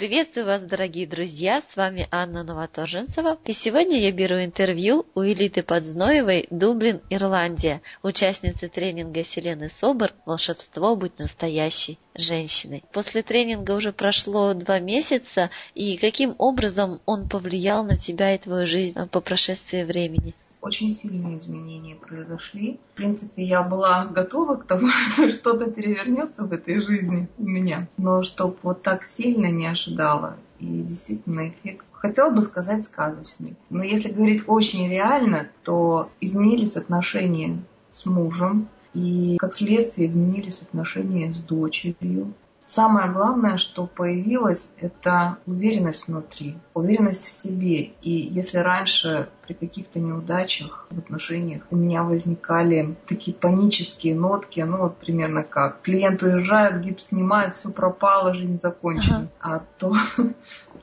Приветствую вас, дорогие друзья! С вами Анна Новоторженцева. И сегодня я беру интервью у Элиты Подзноевой, Дублин, Ирландия, участницы тренинга Селены Собор «Волшебство быть настоящей женщиной». После тренинга уже прошло два месяца, и каким образом он повлиял на тебя и твою жизнь по прошествии времени? Очень сильные изменения произошли. В принципе, я была готова к тому, что что-то перевернется в этой жизни у меня. Но чтобы вот так сильно не ожидала. И действительно эффект, хотела бы сказать, сказочный. Но если говорить очень реально, то изменились отношения с мужем. И как следствие изменились отношения с дочерью. Самое главное, что появилась, это уверенность внутри, уверенность в себе. И если раньше при каких-то неудачах в отношениях у меня возникали такие панические нотки, ну вот примерно как клиент уезжает, гипс снимает, все пропало, жизнь закончена. Ага. А то,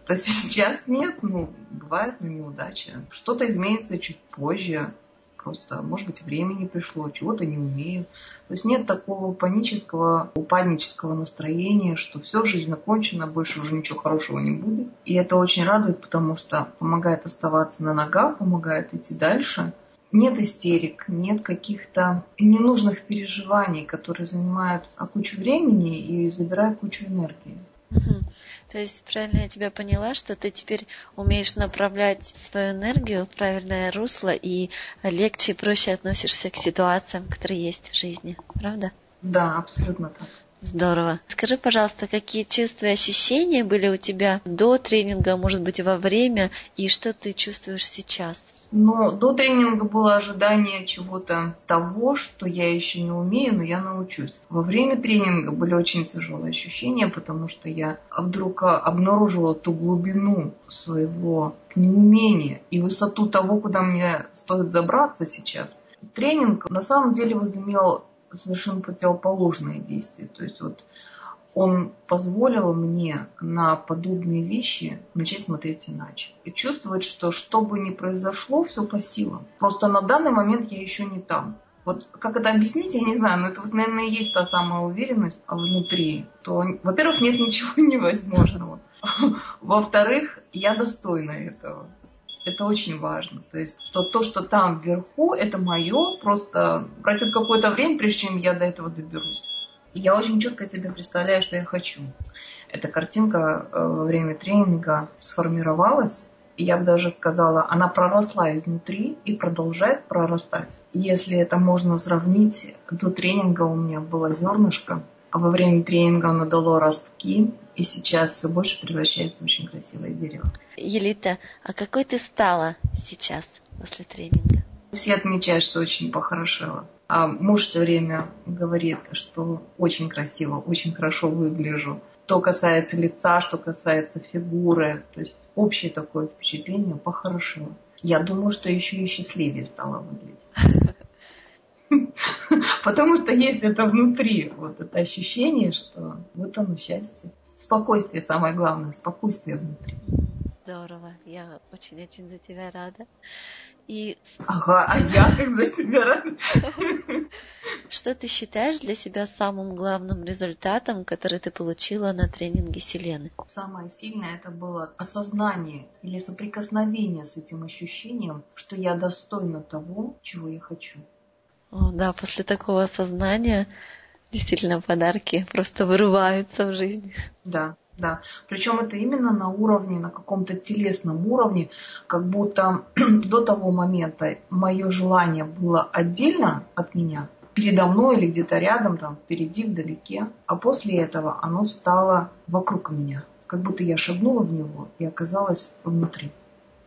то сейчас нет, ну бывает ну, неудача. Что-то изменится чуть позже, просто, может быть, времени пришло, чего-то не умею. То есть нет такого панического, упаднического настроения, что все, жизнь закончена, больше уже ничего хорошего не будет. И это очень радует, потому что помогает оставаться на ногах, помогает идти дальше. Нет истерик, нет каких-то ненужных переживаний, которые занимают кучу времени и забирают кучу энергии. То есть, правильно я тебя поняла, что ты теперь умеешь направлять свою энергию в правильное русло и легче и проще относишься к ситуациям, которые есть в жизни, правда? Да, абсолютно так. Здорово. Скажи, пожалуйста, какие чувства и ощущения были у тебя до тренинга, может быть, во время, и что ты чувствуешь сейчас? Но до тренинга было ожидание чего-то того, что я еще не умею, но я научусь. Во время тренинга были очень тяжелые ощущения, потому что я вдруг обнаружила ту глубину своего неумения и высоту того, куда мне стоит забраться сейчас. Тренинг на самом деле возымел совершенно противоположные действия. То есть вот он позволил мне на подобные вещи начать смотреть иначе. И чувствовать, что что бы ни произошло, все по силам. Просто на данный момент я еще не там. Вот как это объяснить, я не знаю, но это, вот, наверное, и есть та самая уверенность внутри. То, во-первых, нет ничего невозможного. Во-вторых, я достойна этого. Это очень важно. То есть, что то, что там вверху, это мое, просто пройдет какое-то время, прежде чем я до этого доберусь я очень четко себе представляю, что я хочу. Эта картинка э, во время тренинга сформировалась, и я бы даже сказала, она проросла изнутри и продолжает прорастать. Если это можно сравнить, до тренинга у меня было зернышко, а во время тренинга оно дало ростки, и сейчас все больше превращается в очень красивое дерево. Елита, а какой ты стала сейчас после тренинга? Все отмечают, что очень похорошела. А муж все время говорит, что очень красиво, очень хорошо выгляжу. Что касается лица, что касается фигуры. То есть общее такое впечатление похорошело. Я думаю, что еще и счастливее стала выглядеть. Потому что есть это внутри, вот это ощущение, что вот оно счастье. Спокойствие самое главное, спокойствие внутри. Здорово, я очень-очень за тебя рада. И... Ага, а я как за себя рада. Что ты считаешь для себя самым главным результатом, который ты получила на тренинге Селены? Самое сильное это было осознание или соприкосновение с этим ощущением, что я достойна того, чего я хочу. О, да, после такого осознания действительно подарки просто вырываются в жизнь. Да, да. Причем это именно на уровне, на каком-то телесном уровне, как будто до того момента мое желание было отдельно от меня, передо мной или где-то рядом, там, впереди, вдалеке, а после этого оно стало вокруг меня, как будто я шагнула в него и оказалась внутри.